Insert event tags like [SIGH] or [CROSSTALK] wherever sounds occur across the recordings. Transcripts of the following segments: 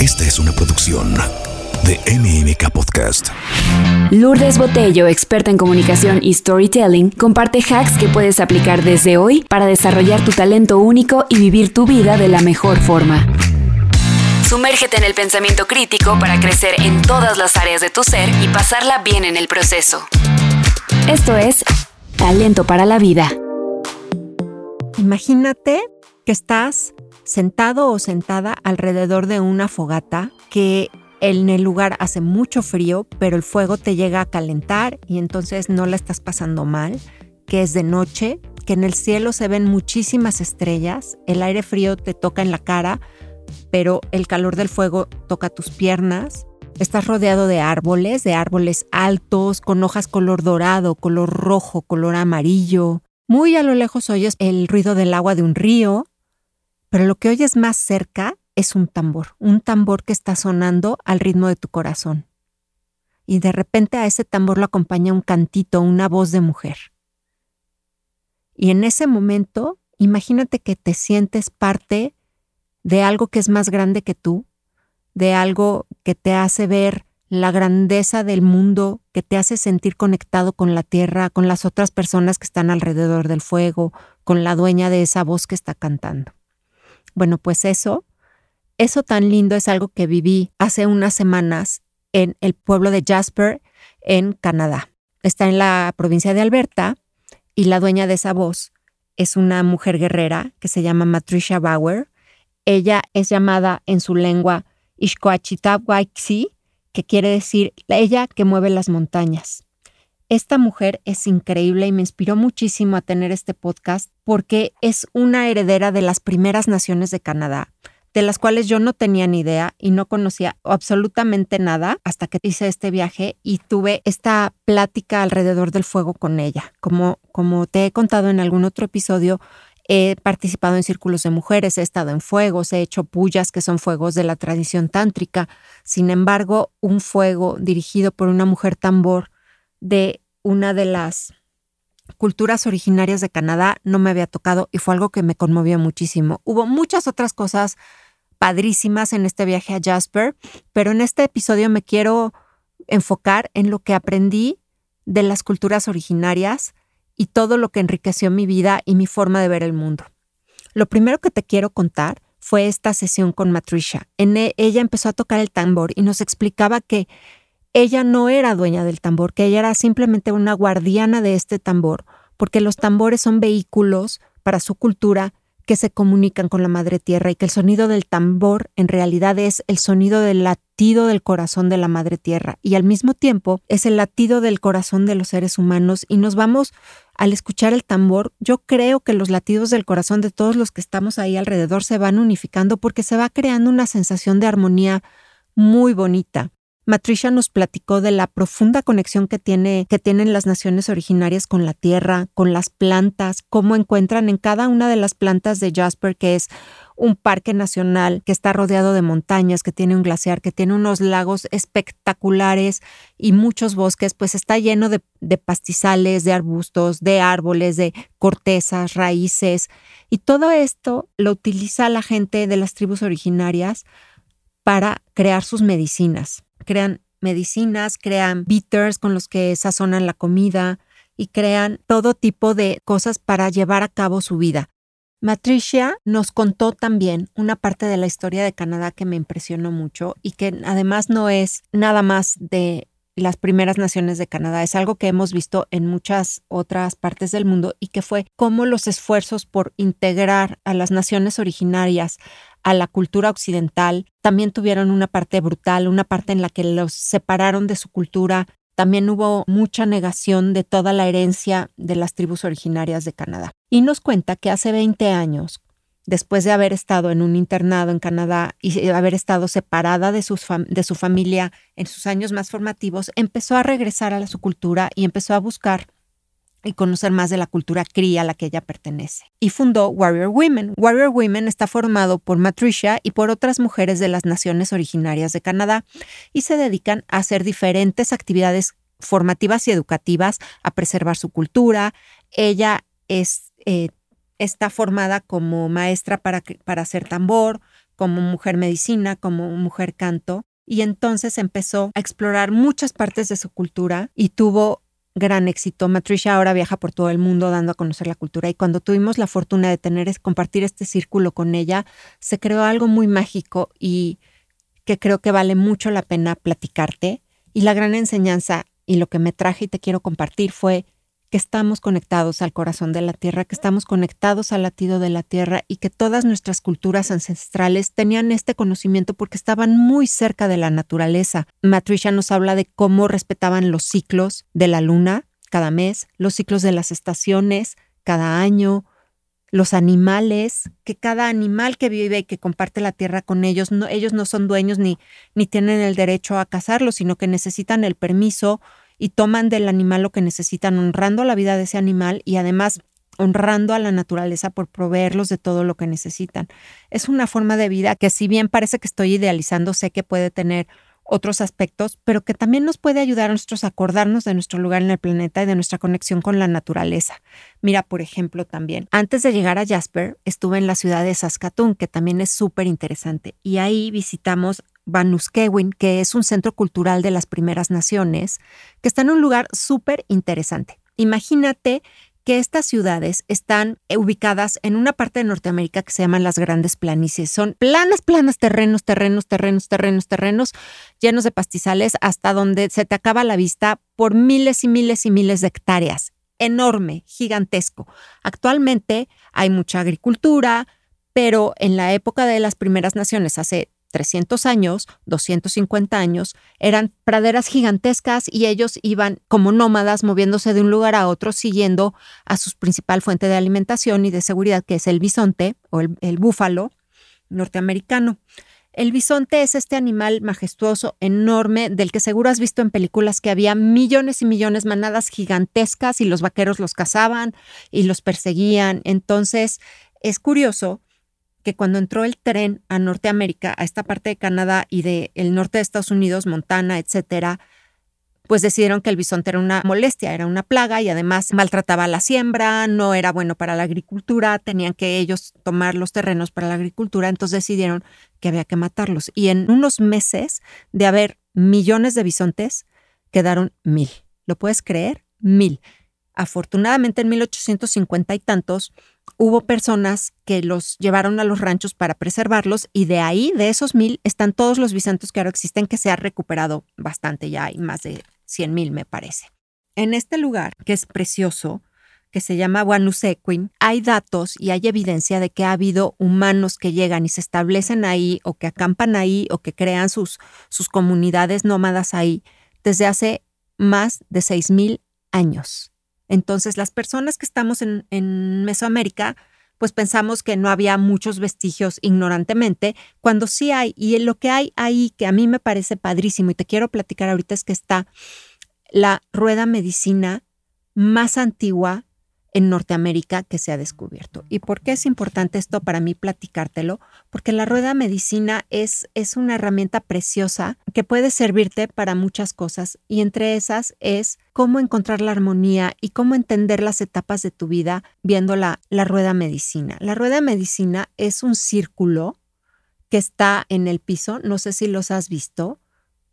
Esta es una producción de MMK Podcast. Lourdes Botello, experta en comunicación y storytelling, comparte hacks que puedes aplicar desde hoy para desarrollar tu talento único y vivir tu vida de la mejor forma. Sumérgete en el pensamiento crítico para crecer en todas las áreas de tu ser y pasarla bien en el proceso. Esto es Talento para la Vida. Imagínate que estás sentado o sentada alrededor de una fogata que en el lugar hace mucho frío, pero el fuego te llega a calentar y entonces no la estás pasando mal, que es de noche, que en el cielo se ven muchísimas estrellas, el aire frío te toca en la cara, pero el calor del fuego toca tus piernas. Estás rodeado de árboles, de árboles altos, con hojas color dorado, color rojo, color amarillo. Muy a lo lejos oyes el ruido del agua de un río, pero lo que oyes más cerca es un tambor, un tambor que está sonando al ritmo de tu corazón. Y de repente a ese tambor lo acompaña un cantito, una voz de mujer. Y en ese momento, imagínate que te sientes parte de algo que es más grande que tú, de algo que te hace ver la grandeza del mundo, que te hace sentir conectado con la tierra, con las otras personas que están alrededor del fuego, con la dueña de esa voz que está cantando. Bueno, pues eso eso tan lindo es algo que viví hace unas semanas en el pueblo de Jasper, en Canadá. Está en la provincia de Alberta y la dueña de esa voz es una mujer guerrera que se llama Matricia Bauer. Ella es llamada en su lengua Ishkoachitabwaixi, que quiere decir ella que mueve las montañas. Esta mujer es increíble y me inspiró muchísimo a tener este podcast porque es una heredera de las primeras naciones de Canadá de las cuales yo no tenía ni idea y no conocía absolutamente nada hasta que hice este viaje y tuve esta plática alrededor del fuego con ella. Como, como te he contado en algún otro episodio, he participado en círculos de mujeres, he estado en fuegos, he hecho pullas, que son fuegos de la tradición tántrica. Sin embargo, un fuego dirigido por una mujer tambor de una de las culturas originarias de Canadá no me había tocado y fue algo que me conmovió muchísimo. Hubo muchas otras cosas padrísimas en este viaje a Jasper, pero en este episodio me quiero enfocar en lo que aprendí de las culturas originarias y todo lo que enriqueció mi vida y mi forma de ver el mundo. Lo primero que te quiero contar fue esta sesión con Matricia. En e, ella empezó a tocar el tambor y nos explicaba que ella no era dueña del tambor, que ella era simplemente una guardiana de este tambor, porque los tambores son vehículos para su cultura que se comunican con la madre tierra y que el sonido del tambor en realidad es el sonido del latido del corazón de la madre tierra y al mismo tiempo es el latido del corazón de los seres humanos y nos vamos al escuchar el tambor, yo creo que los latidos del corazón de todos los que estamos ahí alrededor se van unificando porque se va creando una sensación de armonía muy bonita. Matricia nos platicó de la profunda conexión que, tiene, que tienen las naciones originarias con la tierra, con las plantas, cómo encuentran en cada una de las plantas de Jasper, que es un parque nacional que está rodeado de montañas, que tiene un glaciar, que tiene unos lagos espectaculares y muchos bosques, pues está lleno de, de pastizales, de arbustos, de árboles, de cortezas, raíces. Y todo esto lo utiliza la gente de las tribus originarias para crear sus medicinas crean medicinas, crean bitters con los que sazonan la comida y crean todo tipo de cosas para llevar a cabo su vida. Matricia nos contó también una parte de la historia de Canadá que me impresionó mucho y que además no es nada más de las primeras naciones de Canadá, es algo que hemos visto en muchas otras partes del mundo y que fue cómo los esfuerzos por integrar a las naciones originarias a la cultura occidental, también tuvieron una parte brutal, una parte en la que los separaron de su cultura. También hubo mucha negación de toda la herencia de las tribus originarias de Canadá. Y nos cuenta que hace 20 años, después de haber estado en un internado en Canadá y haber estado separada de, de su familia en sus años más formativos, empezó a regresar a su cultura y empezó a buscar y conocer más de la cultura Cree a la que ella pertenece. Y fundó Warrior Women. Warrior Women está formado por Matricia y por otras mujeres de las naciones originarias de Canadá y se dedican a hacer diferentes actividades formativas y educativas, a preservar su cultura. Ella es, eh, está formada como maestra para, para hacer tambor, como mujer medicina, como mujer canto, y entonces empezó a explorar muchas partes de su cultura y tuvo gran éxito. Matricia ahora viaja por todo el mundo dando a conocer la cultura y cuando tuvimos la fortuna de tener es compartir este círculo con ella, se creó algo muy mágico y que creo que vale mucho la pena platicarte. Y la gran enseñanza y lo que me traje y te quiero compartir fue que estamos conectados al corazón de la tierra, que estamos conectados al latido de la tierra y que todas nuestras culturas ancestrales tenían este conocimiento porque estaban muy cerca de la naturaleza. Matricia nos habla de cómo respetaban los ciclos de la luna cada mes, los ciclos de las estaciones cada año, los animales, que cada animal que vive y que comparte la tierra con ellos, no, ellos no son dueños ni, ni tienen el derecho a cazarlos, sino que necesitan el permiso y toman del animal lo que necesitan, honrando la vida de ese animal y además honrando a la naturaleza por proveerlos de todo lo que necesitan. Es una forma de vida que si bien parece que estoy idealizando, sé que puede tener otros aspectos, pero que también nos puede ayudar a nosotros a acordarnos de nuestro lugar en el planeta y de nuestra conexión con la naturaleza. Mira, por ejemplo, también, antes de llegar a Jasper, estuve en la ciudad de Saskatoon, que también es súper interesante, y ahí visitamos Vanuskewin, que es un centro cultural de las primeras naciones, que está en un lugar súper interesante. Imagínate que estas ciudades están ubicadas en una parte de Norteamérica que se llaman las grandes planicies. Son planas, planas, terrenos, terrenos, terrenos, terrenos, terrenos, llenos de pastizales hasta donde se te acaba la vista por miles y miles y miles de hectáreas. Enorme, gigantesco. Actualmente hay mucha agricultura, pero en la época de las primeras naciones, hace 300 años, 250 años, eran praderas gigantescas y ellos iban como nómadas moviéndose de un lugar a otro siguiendo a su principal fuente de alimentación y de seguridad, que es el bisonte o el, el búfalo norteamericano. El bisonte es este animal majestuoso, enorme, del que seguro has visto en películas que había millones y millones, manadas gigantescas y los vaqueros los cazaban y los perseguían. Entonces, es curioso que cuando entró el tren a Norteamérica, a esta parte de Canadá y del el norte de Estados Unidos, Montana, etcétera, pues decidieron que el bisonte era una molestia, era una plaga y además maltrataba la siembra, no era bueno para la agricultura, tenían que ellos tomar los terrenos para la agricultura, entonces decidieron que había que matarlos. Y en unos meses de haber millones de bisontes, quedaron mil. ¿Lo puedes creer? Mil. Afortunadamente en 1850 y tantos hubo personas que los llevaron a los ranchos para preservarlos y de ahí, de esos mil, están todos los bisontes que ahora existen que se ha recuperado bastante, ya hay más de 100 mil me parece. En este lugar, que es precioso, que se llama Wanusequin, hay datos y hay evidencia de que ha habido humanos que llegan y se establecen ahí o que acampan ahí o que crean sus, sus comunidades nómadas ahí desde hace más de 6.000 años. Entonces, las personas que estamos en, Mesoamérica, pues pensamos que no había muchos vestigios ignorantemente, cuando sí hay. Y lo que hay ahí, que a mí me parece padrísimo y te quiero platicar ahorita, es que está la rueda medicina más antigua en Norteamérica que se ha descubierto. ¿Y por qué es importante esto para mí platicártelo? Porque la rueda medicina es, es una herramienta preciosa que puede servirte para muchas cosas y entre esas es cómo encontrar la armonía y cómo entender las etapas de tu vida viendo la, la rueda medicina. La rueda medicina es un círculo que está en el piso, no sé si los has visto,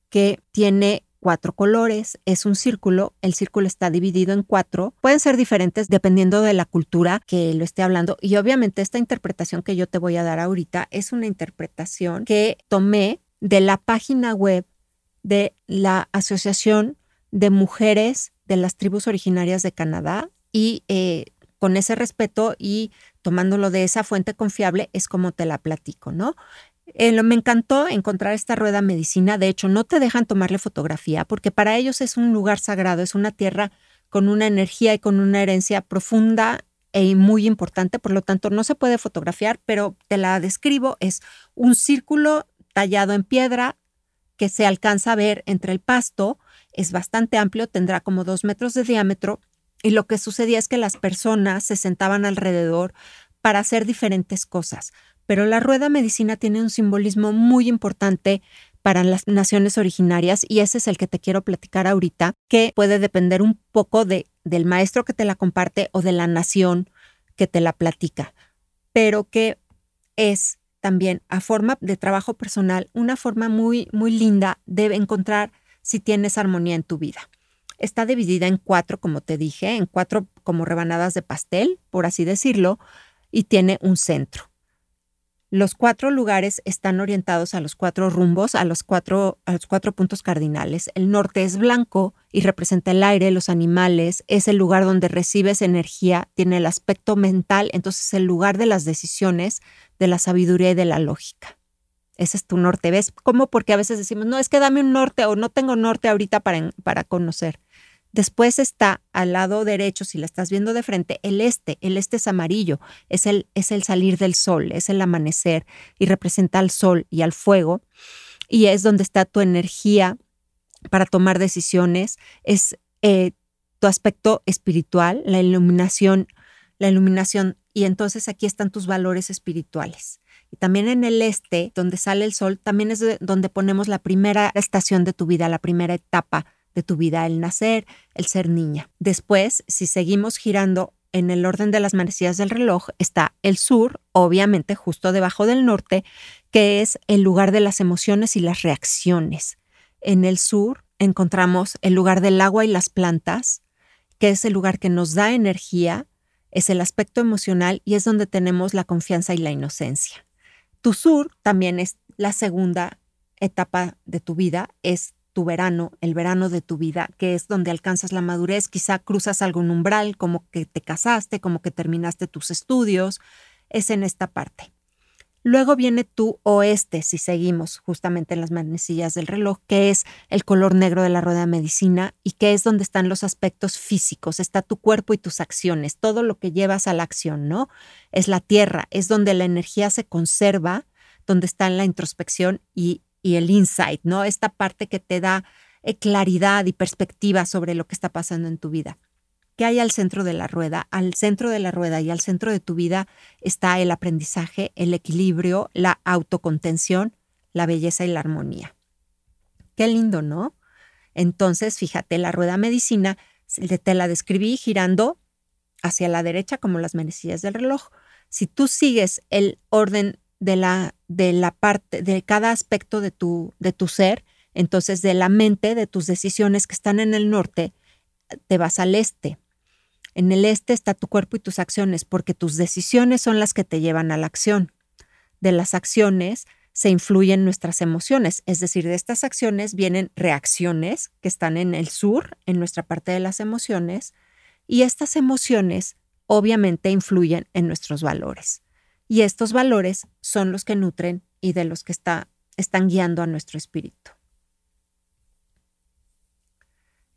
que tiene cuatro colores, es un círculo, el círculo está dividido en cuatro, pueden ser diferentes dependiendo de la cultura que lo esté hablando y obviamente esta interpretación que yo te voy a dar ahorita es una interpretación que tomé de la página web de la Asociación de Mujeres de las Tribus Originarias de Canadá y eh, con ese respeto y tomándolo de esa fuente confiable es como te la platico, ¿no? Eh, me encantó encontrar esta rueda medicina. De hecho, no te dejan tomarle fotografía porque para ellos es un lugar sagrado, es una tierra con una energía y con una herencia profunda e muy importante. Por lo tanto, no se puede fotografiar, pero te la describo. Es un círculo tallado en piedra que se alcanza a ver entre el pasto. Es bastante amplio, tendrá como dos metros de diámetro. Y lo que sucedía es que las personas se sentaban alrededor para hacer diferentes cosas pero la rueda medicina tiene un simbolismo muy importante para las naciones originarias y ese es el que te quiero platicar ahorita, que puede depender un poco de, del maestro que te la comparte o de la nación que te la platica, pero que es también a forma de trabajo personal una forma muy, muy linda de encontrar si tienes armonía en tu vida. Está dividida en cuatro, como te dije, en cuatro como rebanadas de pastel, por así decirlo, y tiene un centro. Los cuatro lugares están orientados a los cuatro rumbos, a los cuatro, a los cuatro puntos cardinales. El norte es blanco y representa el aire, los animales, es el lugar donde recibes energía, tiene el aspecto mental, entonces es el lugar de las decisiones, de la sabiduría y de la lógica. Ese es tu norte. ¿Ves cómo? Porque a veces decimos, no, es que dame un norte o no tengo norte ahorita para, para conocer. Después está al lado derecho, si la estás viendo de frente, el este. El este es amarillo, es el, es el salir del sol, es el amanecer y representa al sol y al fuego. Y es donde está tu energía para tomar decisiones, es eh, tu aspecto espiritual, la iluminación, la iluminación. Y entonces aquí están tus valores espirituales. Y también en el este, donde sale el sol, también es donde ponemos la primera estación de tu vida, la primera etapa de tu vida, el nacer, el ser niña. Después, si seguimos girando en el orden de las manecillas del reloj, está el sur, obviamente justo debajo del norte, que es el lugar de las emociones y las reacciones. En el sur encontramos el lugar del agua y las plantas, que es el lugar que nos da energía, es el aspecto emocional y es donde tenemos la confianza y la inocencia. Tu sur también es la segunda etapa de tu vida, es tu verano, el verano de tu vida, que es donde alcanzas la madurez, quizá cruzas algún umbral, como que te casaste, como que terminaste tus estudios, es en esta parte. Luego viene tu oeste, si seguimos justamente en las manecillas del reloj, que es el color negro de la rueda de medicina y que es donde están los aspectos físicos, está tu cuerpo y tus acciones, todo lo que llevas a la acción, ¿no? Es la tierra, es donde la energía se conserva, donde está la introspección y y el insight, ¿no? Esta parte que te da eh, claridad y perspectiva sobre lo que está pasando en tu vida. ¿Qué hay al centro de la rueda? Al centro de la rueda y al centro de tu vida está el aprendizaje, el equilibrio, la autocontención, la belleza y la armonía. Qué lindo, ¿no? Entonces, fíjate, la rueda medicina te la describí girando hacia la derecha como las manecillas del reloj. Si tú sigues el orden de la, de la parte, de cada aspecto de tu, de tu ser, entonces de la mente, de tus decisiones que están en el norte, te vas al este. En el este está tu cuerpo y tus acciones, porque tus decisiones son las que te llevan a la acción. De las acciones se influyen nuestras emociones, es decir, de estas acciones vienen reacciones que están en el sur, en nuestra parte de las emociones, y estas emociones obviamente influyen en nuestros valores. Y estos valores son los que nutren y de los que está, están guiando a nuestro espíritu.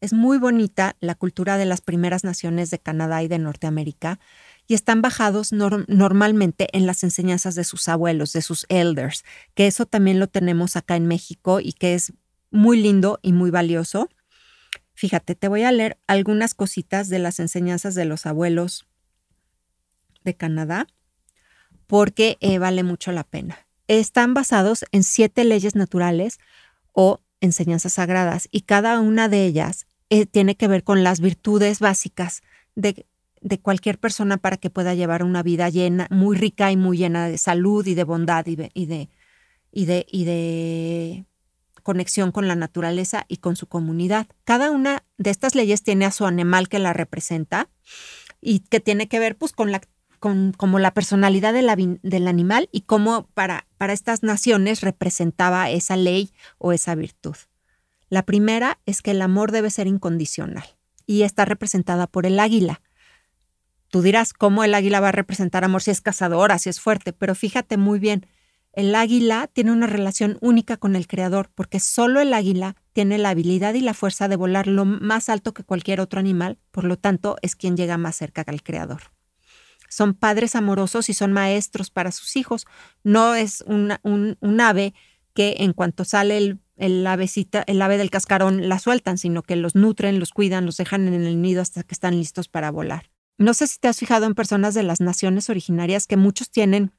Es muy bonita la cultura de las primeras naciones de Canadá y de Norteamérica y están bajados normalmente en las enseñanzas de sus abuelos, de sus elders, que eso también lo tenemos acá en México y que es muy lindo y muy valioso. Fíjate, te voy a leer algunas cositas de las enseñanzas de los abuelos de Canadá porque eh, vale mucho la pena. Están basados en siete leyes naturales o enseñanzas sagradas y cada una de ellas eh, tiene que ver con las virtudes básicas de, cualquier persona para que pueda llevar una vida llena, muy rica y muy llena de salud y de bondad y de, y de, y de, y de conexión con la naturaleza y con su comunidad. Cada una de estas leyes tiene a su animal que la representa y que tiene que ver pues con la como la personalidad del animal y cómo para, para estas naciones representaba esa ley o esa virtud. La primera es que el amor debe ser incondicional y está representada por el águila. Tú dirás, ¿cómo el águila va a representar amor si es cazadora, si es fuerte? Pero fíjate muy bien, el águila tiene una relación única con el creador porque solo el águila tiene la habilidad y la fuerza de volar lo más alto que cualquier otro animal, por lo tanto es quien llega más cerca al creador son padres amorosos y son maestros para sus hijos. No es un, ave que en cuanto sale el, el, avecita, el ave del cascarón la sueltan, sino que los nutren, los cuidan, los dejan en el nido hasta que están listos para volar. No sé si te has fijado en personas de las naciones originarias que muchos tienen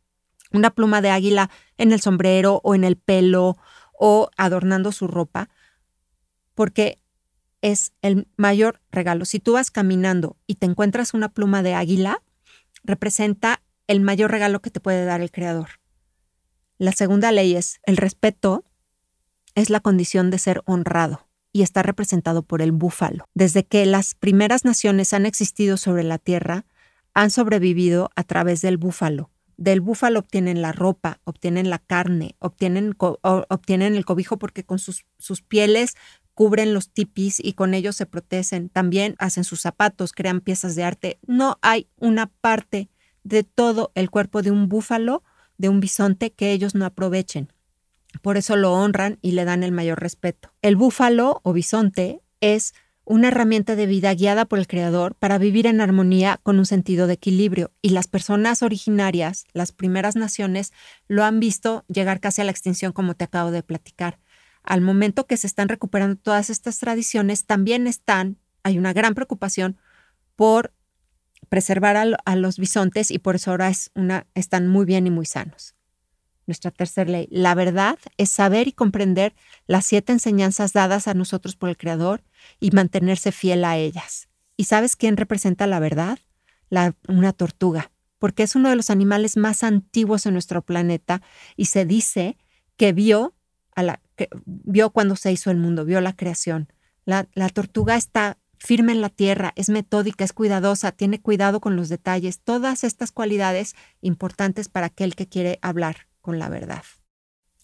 una pluma de águila en el sombrero o en el pelo o adornando su ropa, porque es el mayor regalo. Si tú vas caminando y te encuentras una pluma de águila, representa el mayor regalo que te puede dar el Creador. La segunda ley es el respeto es la condición de ser honrado y está representado por el búfalo. Desde que las primeras naciones han existido sobre la tierra, han sobrevivido a través del búfalo. Del búfalo obtienen la ropa, obtienen la carne, obtienen, obtienen el cobijo porque con sus, sus pieles cubren los tipis y con ellos se protegen. También hacen sus zapatos, crean piezas de arte. No hay una parte de todo el cuerpo de un búfalo, de un bisonte, que ellos no aprovechen. Por eso lo honran y le dan el mayor respeto. El búfalo o bisonte es una herramienta de vida guiada por el Creador para vivir en armonía con un sentido de equilibrio. Y las personas originarias, las primeras naciones, lo han visto llegar casi a la extinción, como te acabo de platicar. Al momento que se están recuperando todas estas tradiciones, también están, hay una gran preocupación por preservar a, los bisontes y por eso ahora es una, están muy bien y muy sanos nuestra tercera ley. La verdad es saber y comprender las siete enseñanzas dadas a nosotros por el Creador y mantenerse fiel a ellas. ¿Y sabes quién representa la verdad? La, una tortuga, porque es uno de los animales más antiguos en nuestro planeta y se dice que vio, a la, vio cuando se hizo el mundo, vio la creación. La, la tortuga está firme en la tierra, es metódica, es cuidadosa, tiene cuidado con los detalles, todas estas cualidades importantes para aquel que quiere hablar con la verdad.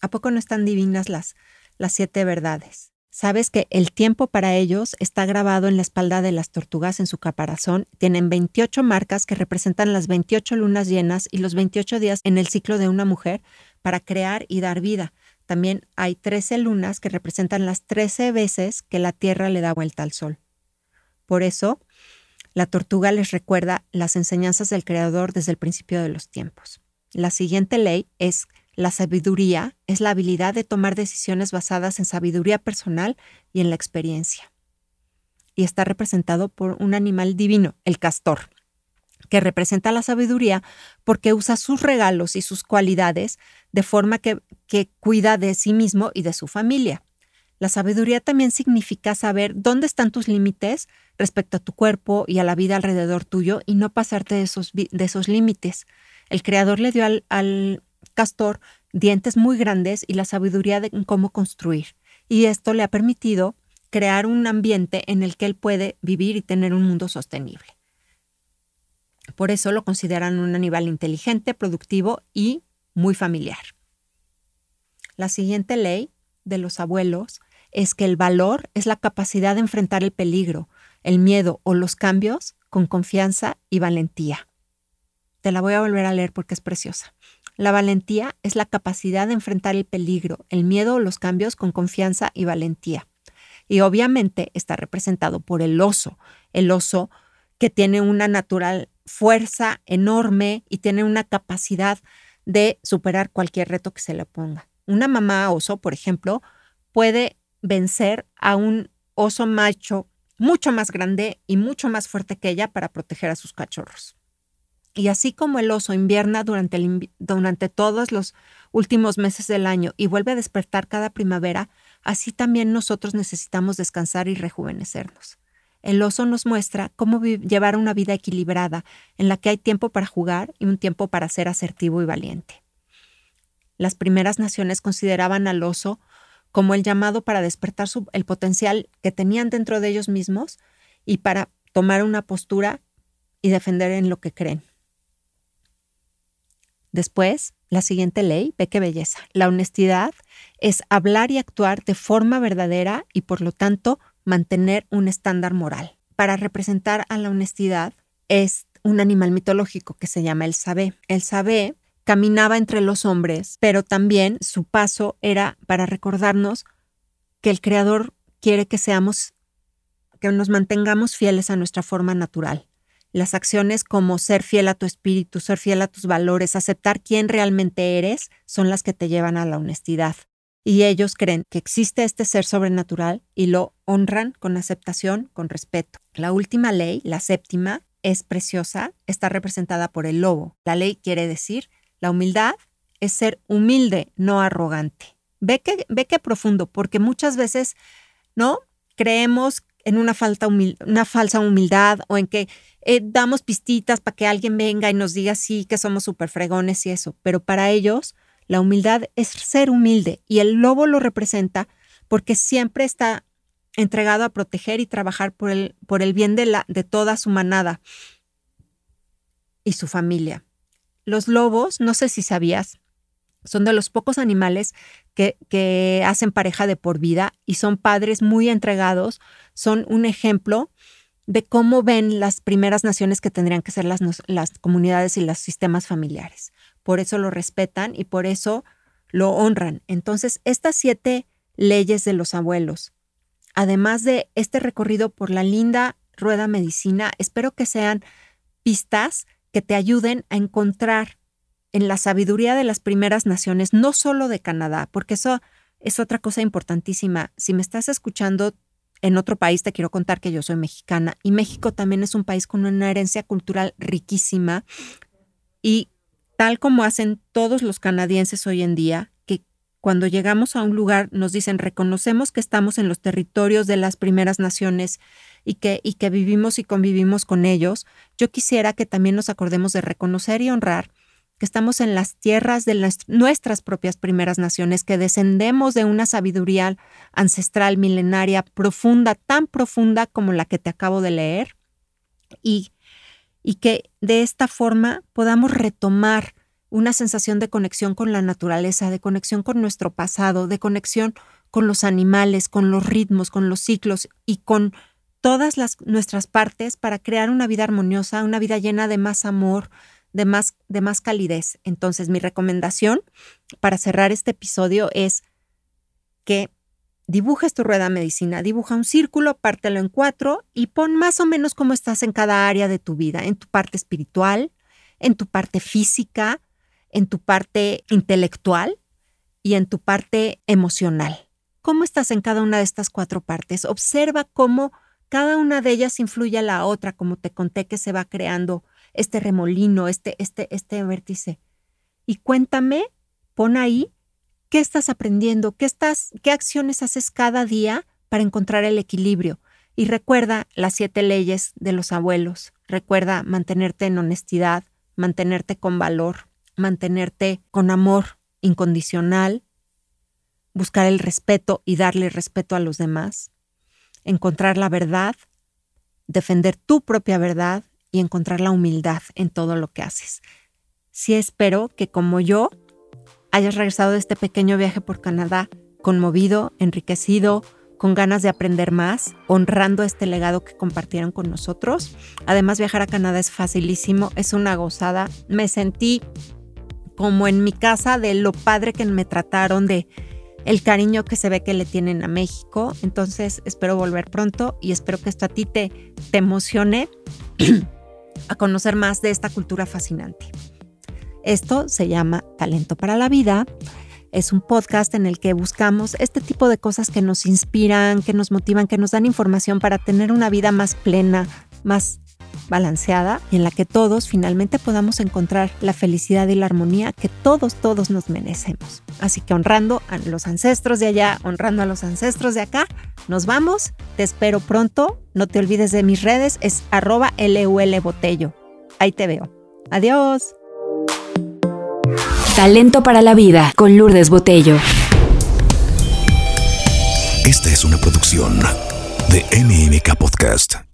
¿A poco no están divinas las, las siete verdades? Sabes que el tiempo para ellos está grabado en la espalda de las tortugas en su caparazón. Tienen 28 marcas que representan las 28 lunas llenas y los 28 días en el ciclo de una mujer para crear y dar vida. También hay 13 lunas que representan las 13 veces que la Tierra le da vuelta al Sol. Por eso, la tortuga les recuerda las enseñanzas del Creador desde el principio de los tiempos. La siguiente ley es la sabiduría, es la habilidad de tomar decisiones basadas en sabiduría personal y en la experiencia. Y está representado por un animal divino, el castor, que representa la sabiduría porque usa sus regalos y sus cualidades de forma que, que cuida de sí mismo y de su familia. La sabiduría también significa saber dónde están tus límites respecto a tu cuerpo y a la vida alrededor tuyo y no pasarte de esos, de esos límites. El creador le dio al, castor dientes muy grandes y la sabiduría de cómo construir. Y esto le ha permitido crear un ambiente en el que él puede vivir y tener un mundo sostenible. Por eso lo consideran un animal inteligente, productivo y muy familiar. La siguiente ley de los abuelos es que el valor es la capacidad de enfrentar el peligro, el miedo o los cambios con confianza y valentía. Te la voy a volver a leer porque es preciosa. La valentía es la capacidad de enfrentar el peligro, el miedo o los cambios con confianza y valentía. Y obviamente está representado por el oso, el oso que tiene una natural fuerza enorme y tiene una capacidad de superar cualquier reto que se le ponga. Una mamá oso, por ejemplo, puede vencer a un oso macho mucho más grande y mucho más fuerte que ella para proteger a sus cachorros. Y así como el oso invierna durante, durante todos los últimos meses del año y vuelve a despertar cada primavera, así también nosotros necesitamos descansar y rejuvenecernos. El oso nos muestra cómo llevar una vida equilibrada, en la que hay tiempo para jugar y un tiempo para ser asertivo y valiente. Las primeras naciones consideraban al oso como el llamado para despertar el potencial que tenían dentro de ellos mismos y para tomar una postura y defender en lo que creen. Después, la siguiente ley, ve qué belleza. La honestidad es hablar y actuar de forma verdadera y por lo tanto mantener un estándar moral. Para representar a la honestidad es un animal mitológico que se llama el sabé. El sabé caminaba entre los hombres, pero también su paso era para recordarnos que el Creador quiere que seamos, que nos mantengamos fieles a nuestra forma natural las acciones como ser fiel a tu espíritu, ser fiel a tus valores, aceptar quién realmente eres, son las que te llevan a la honestidad. Y ellos creen que existe este ser sobrenatural y lo honran con aceptación, con respeto. La última ley, la séptima, es preciosa, está representada por el lobo. La ley quiere decir, la humildad es ser humilde, no arrogante. Ve que, ve qué profundo, porque muchas veces, ¿no? Creemos en una, falta una falsa humildad o en que eh, damos pistitas para que alguien venga y nos diga sí, que somos súper fregones y eso. Pero para ellos, La humildad es ser humilde y el lobo lo representa porque siempre está entregado a proteger y trabajar por el, por el bien de, la, de toda su manada y su familia. Los lobos, no sé si sabías, son de los pocos animales que, que, hacen pareja de por vida y son padres muy entregados, son un ejemplo de cómo ven las primeras naciones que tendrían que ser las, las comunidades y los sistemas familiares. Por eso lo respetan y por eso lo honran. Entonces, estas siete leyes de los abuelos, además de este recorrido por la linda rueda medicina, espero que sean pistas que te ayuden a encontrar en la sabiduría de las primeras naciones, no solo de Canadá, porque eso es otra cosa importantísima. Si me estás escuchando en otro país, te quiero contar que yo soy mexicana y México también es un país con una herencia cultural riquísima y tal como hacen todos los canadienses hoy en día, que cuando llegamos a un lugar nos dicen reconocemos que estamos en los territorios de las primeras naciones y que, y que vivimos y convivimos con ellos, yo quisiera que también nos acordemos de reconocer y honrar que estamos en las tierras de nuestras propias primeras naciones, que descendemos de una sabiduría ancestral milenaria profunda, tan profunda como la que te acabo de leer, y, y que de esta forma podamos retomar una sensación de conexión con la naturaleza, de conexión con nuestro pasado, de conexión con los animales, con los ritmos, con los ciclos y con todas las, nuestras partes para crear una vida armoniosa, una vida llena de más amor, de más, de más calidez. Entonces, mi recomendación para cerrar este episodio es que dibujes tu rueda medicina, dibuja un círculo, pártelo en cuatro y pon más o menos cómo estás en cada área de tu vida, en tu parte espiritual, en tu parte física, en tu parte intelectual y en tu parte emocional. ¿Cómo estás en cada una de estas cuatro partes? Observa cómo cada una de ellas influye a la otra, como te conté que se va creando este remolino, este, este, este vértice. Y cuéntame, pon ahí, ¿qué estás aprendiendo? ¿Qué, estás, ¿Qué acciones haces cada día para encontrar el equilibrio? Y recuerda las siete leyes de los abuelos. Recuerda mantenerte en honestidad, mantenerte con valor, mantenerte con amor incondicional, buscar el respeto y darle respeto a los demás, encontrar la verdad, defender tu propia verdad y encontrar la humildad en todo lo que haces. Sí espero que como yo hayas regresado de este pequeño viaje por Canadá conmovido, enriquecido, con ganas de aprender más, honrando este legado que compartieron con nosotros. Además, viajar a Canadá es facilísimo, es una gozada. Me sentí como en mi casa de lo padre que me trataron, de el cariño que se ve que le tienen a México. Entonces, espero volver pronto y espero que esto a ti te, te emocione [CLEARS THROAT] a conocer más de esta cultura fascinante. Esto se llama Talento para la Vida. Es un podcast en el que buscamos este tipo de cosas que nos inspiran, que nos motivan, que nos dan información para tener una vida más plena, más balanceada y en la que todos finalmente podamos encontrar la felicidad y la armonía que todos, todos nos merecemos. Así que honrando a los ancestros de allá, honrando a los ancestros de acá, nos vamos. Te espero pronto. No te olvides de mis redes, es arroba LUL Botello. Ahí te veo. Adiós. Talento para la vida con Lourdes Botello. Esta es una producción de MMK Podcast.